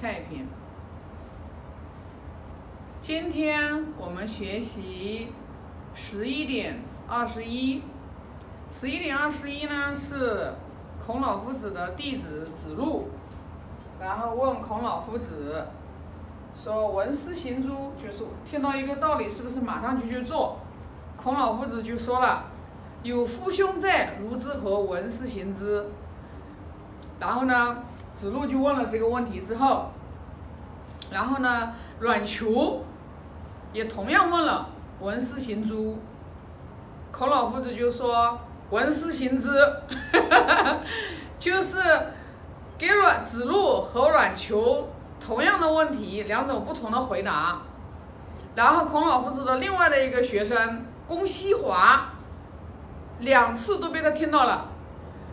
看一篇。今天我们学习十一点二十一。十一点二十一呢是孔老夫子的弟子子路，然后问孔老夫子说：“闻思行诸？”就是听到一个道理，是不是马上就去做？孔老夫子就说了：“有父兄在，如之何闻思行之？”然后呢，子路就问了这个问题之后，然后呢，阮求也同样问了“闻思行诸”，孔老夫子就说。闻思行之，就是给阮子路和阮求同样的问题，两种不同的回答。然后孔老夫子的另外的一个学生龚西华，两次都被他听到了，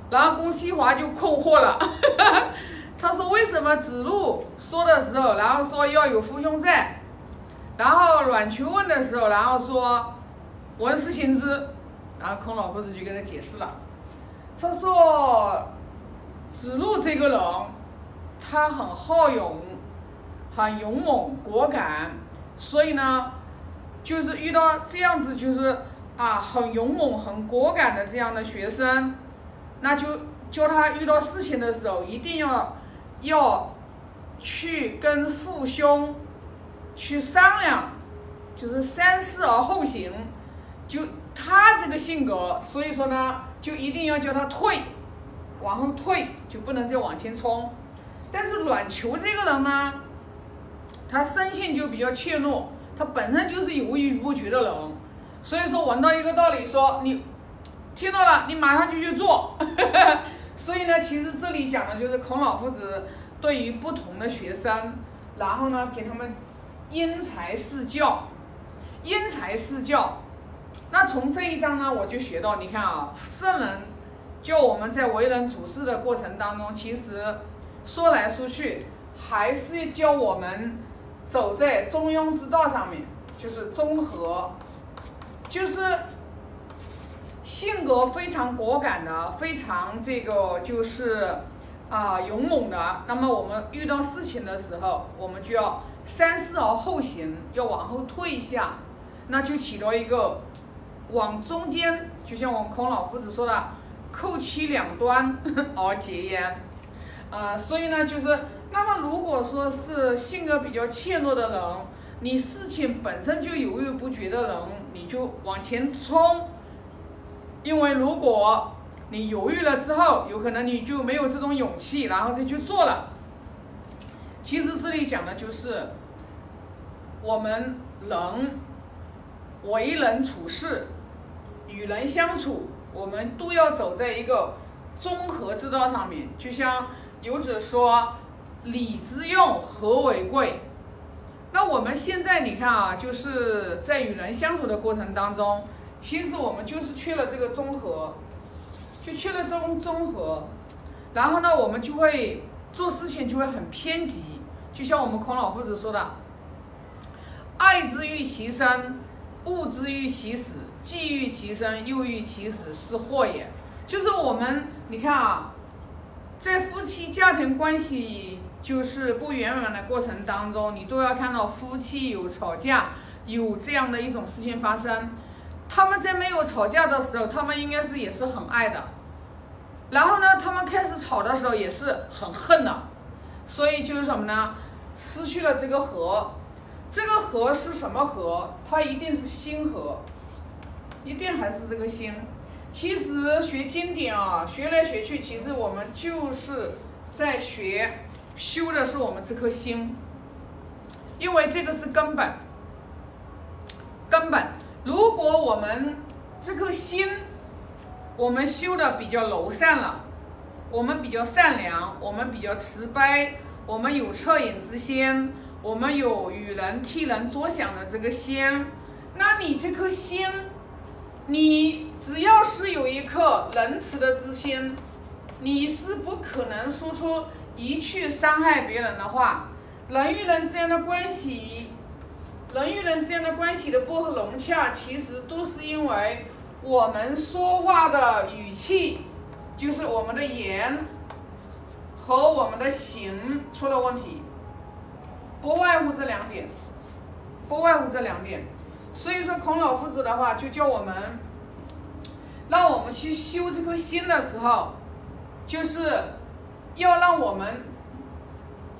然后龚西华就困惑了，他说为什么子路说的时候，然后说要有父兄在，然后阮求问的时候，然后说闻思行之。然后孔老夫子就跟他解释了，他说：“子路这个人，他很好勇，很勇猛果敢，所以呢，就是遇到这样子就是啊很勇猛很果敢的这样的学生，那就教他遇到事情的时候一定要要去跟父兄去商量，就是三思而后行，就。”他这个性格，所以说呢，就一定要叫他退，往后退，就不能再往前冲。但是阮球这个人呢，他生性就比较怯懦，他本身就是犹豫不决的人，所以说闻到一个道理，说你听到了，你马上就去做。所以呢，其实这里讲的就是孔老夫子对于不同的学生，然后呢，给他们因材施教，因材施教。那从这一章呢，我就学到，你看啊，圣人教我们在为人处事的过程当中，其实说来说去，还是教我们走在中庸之道上面，就是中和，就是性格非常果敢的，非常这个就是啊勇猛的。那么我们遇到事情的时候，我们就要三思而后行，要往后退一下，那就起到一个。往中间，就像我们孔老夫子说的，扣其两端而结焉。呃，所以呢，就是那么如果说是性格比较怯懦的人，你事情本身就犹豫不决的人，你就往前冲，因为如果你犹豫了之后，有可能你就没有这种勇气，然后再去做了。其实这里讲的就是我们人为人处事。与人相处，我们都要走在一个综合之道上面。就像有者说：“礼之用，和为贵。”那我们现在你看啊，就是在与人相处的过程当中，其实我们就是缺了这个综合，就缺了综综合。然后呢，我们就会做事情就会很偏激。就像我们孔老夫子说的：“爱之欲其生，恶之欲其死。”既欲其生，又欲其死，是祸也。就是我们，你看啊，在夫妻家庭关系就是不圆满的过程当中，你都要看到夫妻有吵架，有这样的一种事情发生。他们在没有吵架的时候，他们应该是也是很爱的。然后呢，他们开始吵的时候也是很恨的。所以就是什么呢？失去了这个和。这个和是什么和？它一定是心和。一定还是这个心。其实学经典啊，学来学去，其实我们就是在学修的是我们这颗心，因为这个是根本。如果我们这颗心，我们修的比较柔善了，我们比较善良，我们比较慈悲，我们有恻隐之心，我们有与人替人着想的这个心，那你这颗心。你只要是有一颗仁慈的之心，你是不可能说出一句伤害别人的话。人与人之间的关系，人与人之间的关系的不融洽，其实都是因为我们说话的语气，就是我们的言和我们的行出了问题。不外乎这两点，不外乎这两点。所以说，孔老夫子的话就叫我们，让我们去修这颗心的时候，就是要让我们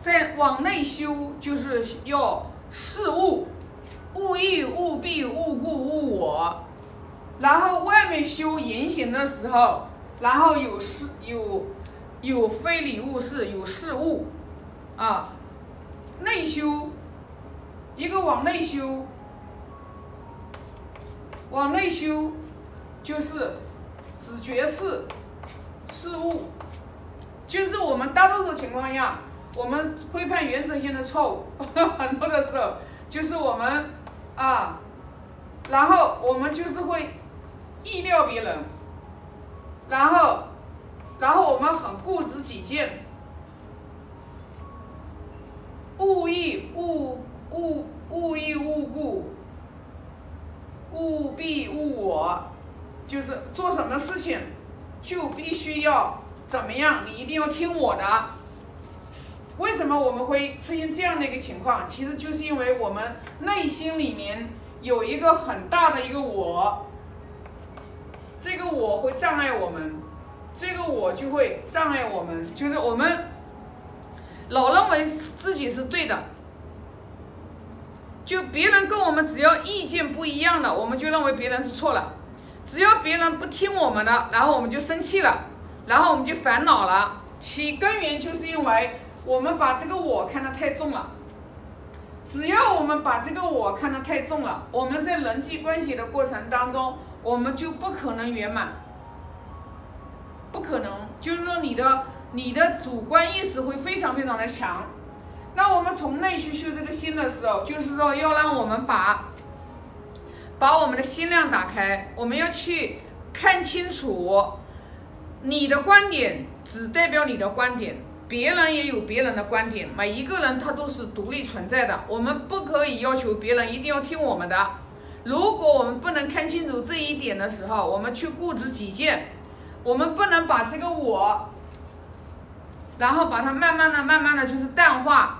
在往内修，就是要事物，勿意、勿必、勿故、勿我。然后外面修言行的时候，然后有事有有非礼勿视，有事物啊。内修，一个往内修。往内修，就是只觉事事物，就是我们大多数情况下，我们会犯原则性的错误，很多的时候就是我们啊，然后我们就是会意料别人，然后然后我们很固执己见，勿意勿勿勿意勿故。勿必勿我，就是做什么事情，就必须要怎么样？你一定要听我的。为什么我们会出现这样的一个情况？其实就是因为我们内心里面有一个很大的一个我，这个我会障碍我们，这个我就会障碍我们，就是我们老认为自己是对的。就别人跟我们只要意见不一样了，我们就认为别人是错了；只要别人不听我们的，然后我们就生气了，然后我们就烦恼了。其根源就是因为我们把这个我看得太重了。只要我们把这个我看得太重了，我们在人际关系的过程当中，我们就不可能圆满，不可能。就是说，你的你的主观意识会非常非常的强。那我们从内去修这个心的时候，就是说要让我们把把我们的心量打开，我们要去看清楚，你的观点只代表你的观点，别人也有别人的观点，每一个人他都是独立存在的，我们不可以要求别人一定要听我们的。如果我们不能看清楚这一点的时候，我们去固执己见，我们不能把这个我，然后把它慢慢的、慢慢的就是淡化。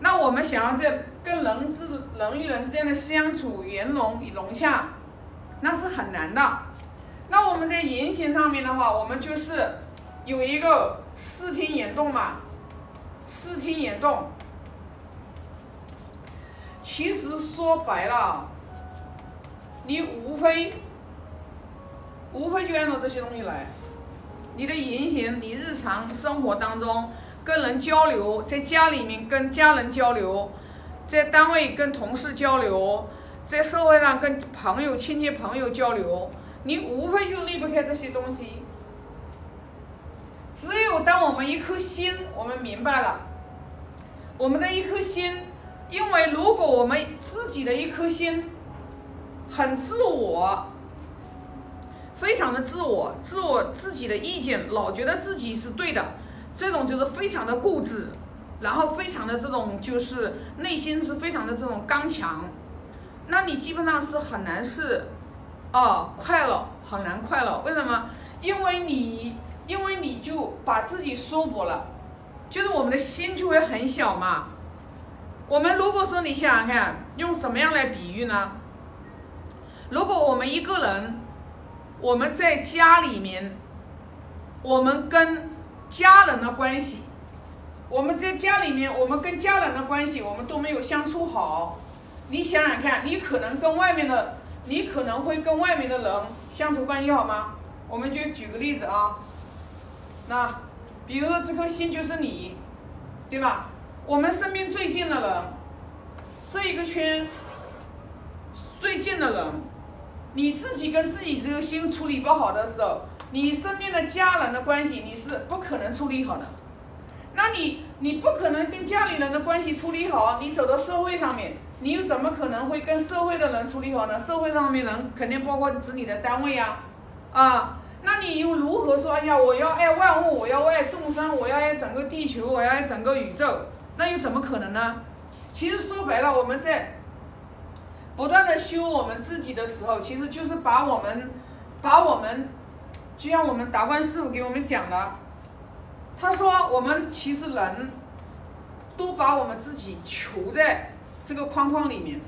那我们想要在跟人之人与人之间的相处圆融融洽，那是很难的。那我们在言行上面的话，我们就是有一个视听眼动嘛，视听眼动。其实说白了，你无非无非就按照这些东西来，你的言行，你日常生活当中。跟人交流，在家里面跟家人交流，在单位跟同事交流，在社会上跟朋友、亲戚朋友交流，你无非就离不开这些东西。只有当我们一颗心，我们明白了，我们的一颗心，因为如果我们自己的一颗心很自我，非常的自我，自我自己的意见，老觉得自己是对的。这种就是非常的固执，然后非常的这种就是内心是非常的这种刚强，那你基本上是很难是，哦快乐很难快乐，为什么？因为你因为你就把自己束缚了，就是我们的心就会很小嘛。我们如果说你想想看，用什么样来比喻呢？如果我们一个人，我们在家里面，我们跟家人的关系，我们在家里面，我们跟家人的关系，我们都没有相处好。你想想看，你可能跟外面的，你可能会跟外面的人相处关系好吗？我们就举个例子啊，那比如说这颗心就是你，对吧？我们身边最近的人，这一个圈最近的人，你自己跟自己这个心处理不好的时候。你身边的家人的关系，你是不可能处理好的。那你你不可能跟家里人的关系处理好，你走到社会上面，你又怎么可能会跟社会的人处理好呢？社会上面人肯定包括指你的单位呀，啊，那你又如何说？哎呀，我要爱万物，我要爱众生，我要爱整个地球，我要爱整个宇宙，那又怎么可能呢？其实说白了，我们在不断的修我们自己的时候，其实就是把我们把我们。就像我们达观师傅给我们讲的，他说我们其实人都把我们自己囚在这个框框里面，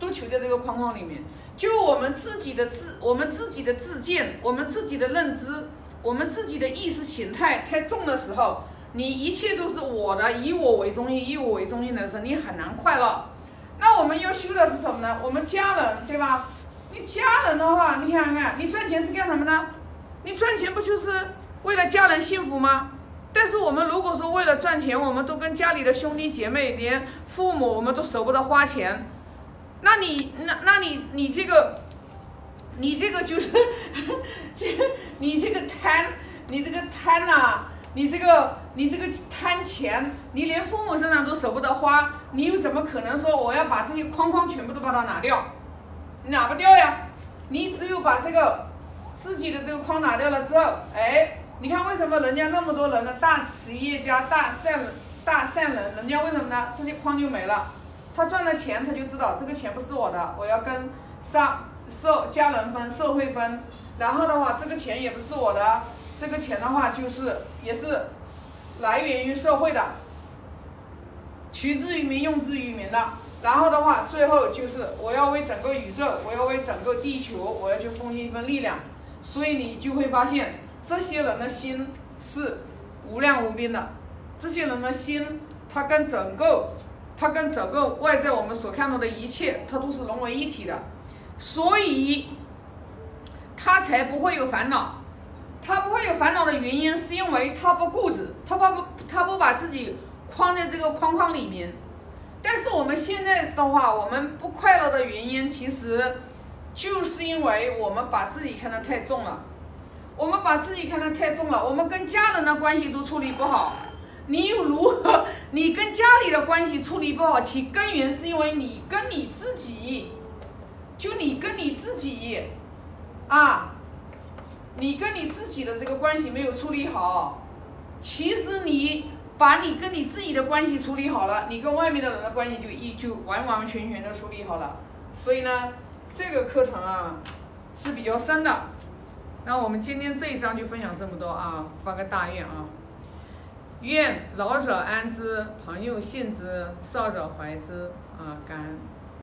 都囚在这个框框里面。就我们自己的自，我们自己的自见，我们自己的认知，我们自己的意识形态太重的时候，你一切都是我的，以我为中心，以我为中心的时候，你很难快乐。那我们要修的是什么呢？我们家人，对吧？你家人的话，你想想看，你赚钱是干什么呢？你赚钱不就是为了家人幸福吗？但是我们如果说为了赚钱，我们都跟家里的兄弟姐妹，连父母我们都舍不得花钱，那你那那你你这个，你这个就是，这你这个贪，你这个贪呐，你这个你这个贪钱，你连父母身上都舍不得花，你又怎么可能说我要把这些框框全部都把它拿掉？拿不掉呀！你只有把这个自己的这个框拿掉了之后，哎。你看为什么人家那么多人的大企业家、大善、大善人，人家为什么呢？这些框就没了，他赚了钱，他就知道这个钱不是我的，我要跟上社家人分、社会分。然后的话，这个钱也不是我的，这个钱的话就是也是来源于社会的，取之于民、用之于民的。然后的话，最后就是我要为整个宇宙，我要为整个地球，我要去奉献一份力量。所以你就会发现。这些人的心是无量无边的，这些人的心，他跟整个，他跟整个外在我们所看到的一切，他都是融为一体的，所以，他才不会有烦恼。他不会有烦恼的原因，是因为他不固执，他不不他不把自己框在这个框框里面。但是我们现在的话，我们不快乐的原因，其实就是因为我们把自己看得太重了。我们把自己看得太重了，我们跟家人的关系都处理不好，你又如何？你跟家里的关系处理不好，其根源是因为你跟你自己，就你跟你自己，啊，你跟你自己的这个关系没有处理好。其实你把你跟你自己的关系处理好了，你跟外面的人的关系就一就完完全全的处理好了。所以呢，这个课程啊是比较深的。那我们今天这一章就分享这么多啊！发个大愿啊，愿老者安之，朋友信之，少者怀之啊！感恩。